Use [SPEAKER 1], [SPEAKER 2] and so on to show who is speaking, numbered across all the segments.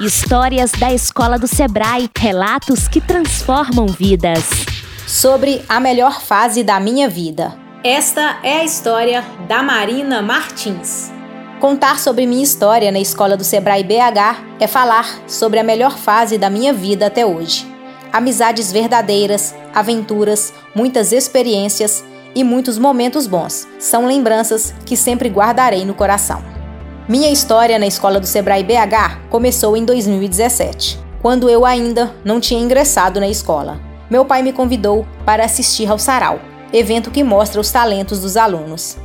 [SPEAKER 1] Histórias da escola do Sebrae, relatos que transformam vidas.
[SPEAKER 2] Sobre a melhor fase da minha vida.
[SPEAKER 3] Esta é a história da Marina Martins.
[SPEAKER 2] Contar sobre minha história na escola do Sebrae BH é falar sobre a melhor fase da minha vida até hoje. Amizades verdadeiras, aventuras, muitas experiências e muitos momentos bons são lembranças que sempre guardarei no coração. Minha história na escola do Sebrae BH começou em 2017, quando eu ainda não tinha ingressado na escola. Meu pai me convidou para assistir ao Sarau, evento que mostra os talentos dos alunos.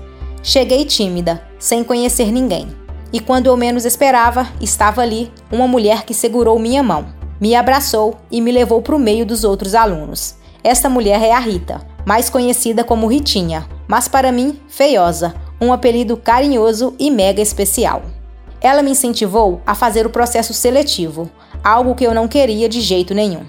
[SPEAKER 2] Cheguei tímida, sem conhecer ninguém. E quando eu menos esperava, estava ali uma mulher que segurou minha mão, me abraçou e me levou para o meio dos outros alunos. Esta mulher é a Rita, mais conhecida como Ritinha, mas para mim, feiosa, um apelido carinhoso e mega especial. Ela me incentivou a fazer o processo seletivo, algo que eu não queria de jeito nenhum.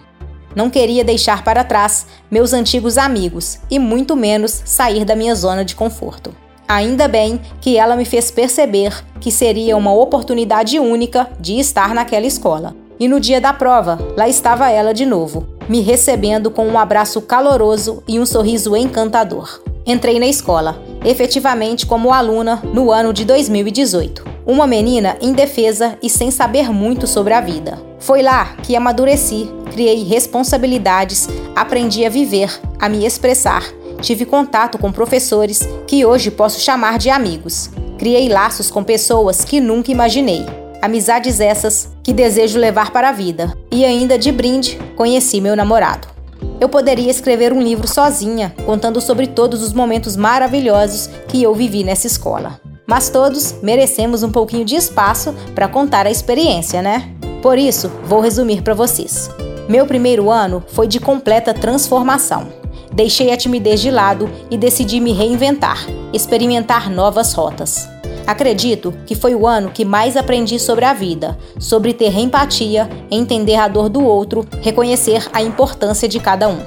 [SPEAKER 2] Não queria deixar para trás meus antigos amigos e muito menos sair da minha zona de conforto. Ainda bem que ela me fez perceber que seria uma oportunidade única de estar naquela escola. E no dia da prova, lá estava ela de novo, me recebendo com um abraço caloroso e um sorriso encantador. Entrei na escola, efetivamente como aluna, no ano de 2018. Uma menina indefesa e sem saber muito sobre a vida. Foi lá que amadureci, criei responsabilidades, aprendi a viver, a me expressar tive contato com professores que hoje posso chamar de amigos. Criei laços com pessoas que nunca imaginei. Amizades essas que desejo levar para a vida. E ainda de brinde, conheci meu namorado. Eu poderia escrever um livro sozinha, contando sobre todos os momentos maravilhosos que eu vivi nessa escola. Mas todos merecemos um pouquinho de espaço para contar a experiência, né? Por isso, vou resumir para vocês. Meu primeiro ano foi de completa transformação. Deixei a timidez de lado e decidi me reinventar, experimentar novas rotas. Acredito que foi o ano que mais aprendi sobre a vida, sobre ter empatia, entender a dor do outro, reconhecer a importância de cada um.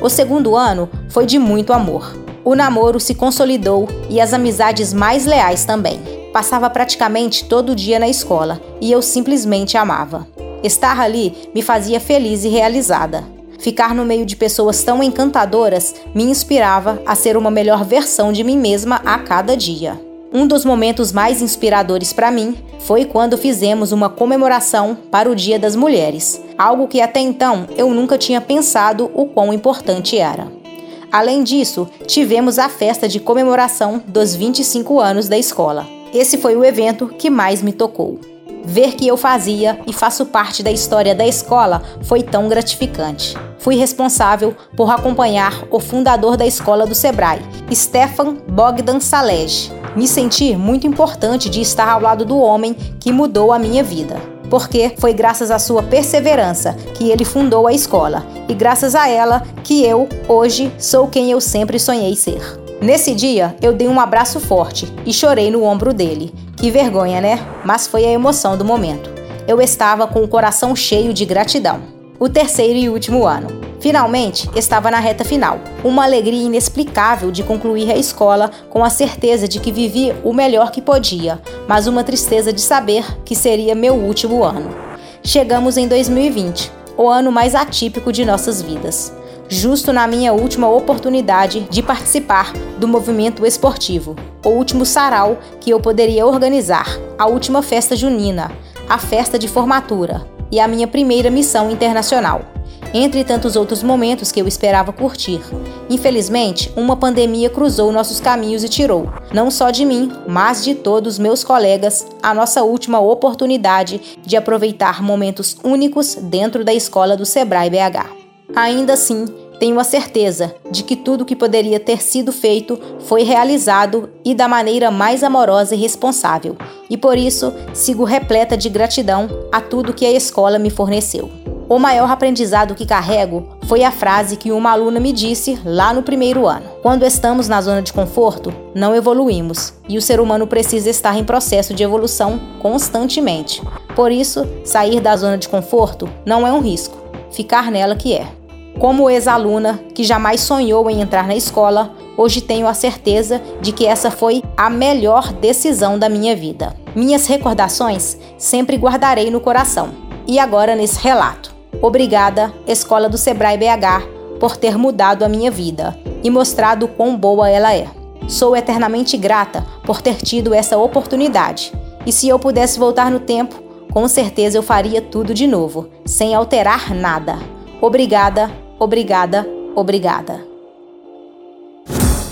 [SPEAKER 2] O segundo ano foi de muito amor. O namoro se consolidou e as amizades mais leais também. Passava praticamente todo dia na escola e eu simplesmente amava. Estar ali me fazia feliz e realizada. Ficar no meio de pessoas tão encantadoras me inspirava a ser uma melhor versão de mim mesma a cada dia. Um dos momentos mais inspiradores para mim foi quando fizemos uma comemoração para o Dia das Mulheres, algo que até então eu nunca tinha pensado o quão importante era. Além disso, tivemos a festa de comemoração dos 25 anos da escola. Esse foi o evento que mais me tocou. Ver que eu fazia e faço parte da história da escola foi tão gratificante. Fui responsável por acompanhar o fundador da escola do Sebrae, Stefan Bogdan Salej. Me senti muito importante de estar ao lado do homem que mudou a minha vida. Porque foi graças à sua perseverança que ele fundou a escola e graças a ela que eu, hoje, sou quem eu sempre sonhei ser. Nesse dia, eu dei um abraço forte e chorei no ombro dele. Que vergonha, né? Mas foi a emoção do momento. Eu estava com o coração cheio de gratidão. O terceiro e último ano. Finalmente, estava na reta final. Uma alegria inexplicável de concluir a escola com a certeza de que vivi o melhor que podia, mas uma tristeza de saber que seria meu último ano. Chegamos em 2020, o ano mais atípico de nossas vidas justo na minha última oportunidade de participar do movimento esportivo, o último sarau que eu poderia organizar, a última festa junina, a festa de formatura e a minha primeira missão internacional. Entre tantos outros momentos que eu esperava curtir. Infelizmente, uma pandemia cruzou nossos caminhos e tirou, não só de mim, mas de todos meus colegas, a nossa última oportunidade de aproveitar momentos únicos dentro da escola do Sebrae BH. Ainda assim, tenho a certeza de que tudo que poderia ter sido feito foi realizado e da maneira mais amorosa e responsável, e por isso sigo repleta de gratidão a tudo que a escola me forneceu. O maior aprendizado que carrego foi a frase que uma aluna me disse lá no primeiro ano: Quando estamos na zona de conforto, não evoluímos, e o ser humano precisa estar em processo de evolução constantemente. Por isso, sair da zona de conforto não é um risco, ficar nela que é. Como ex-aluna que jamais sonhou em entrar na escola, hoje tenho a certeza de que essa foi a melhor decisão da minha vida. Minhas recordações sempre guardarei no coração. e agora nesse relato. Obrigada, Escola do Sebrae BH, por ter mudado a minha vida e mostrado quão boa ela é. Sou eternamente grata por ter tido essa oportunidade. E se eu pudesse voltar no tempo, com certeza eu faria tudo de novo, sem alterar nada. Obrigada, obrigada, obrigada.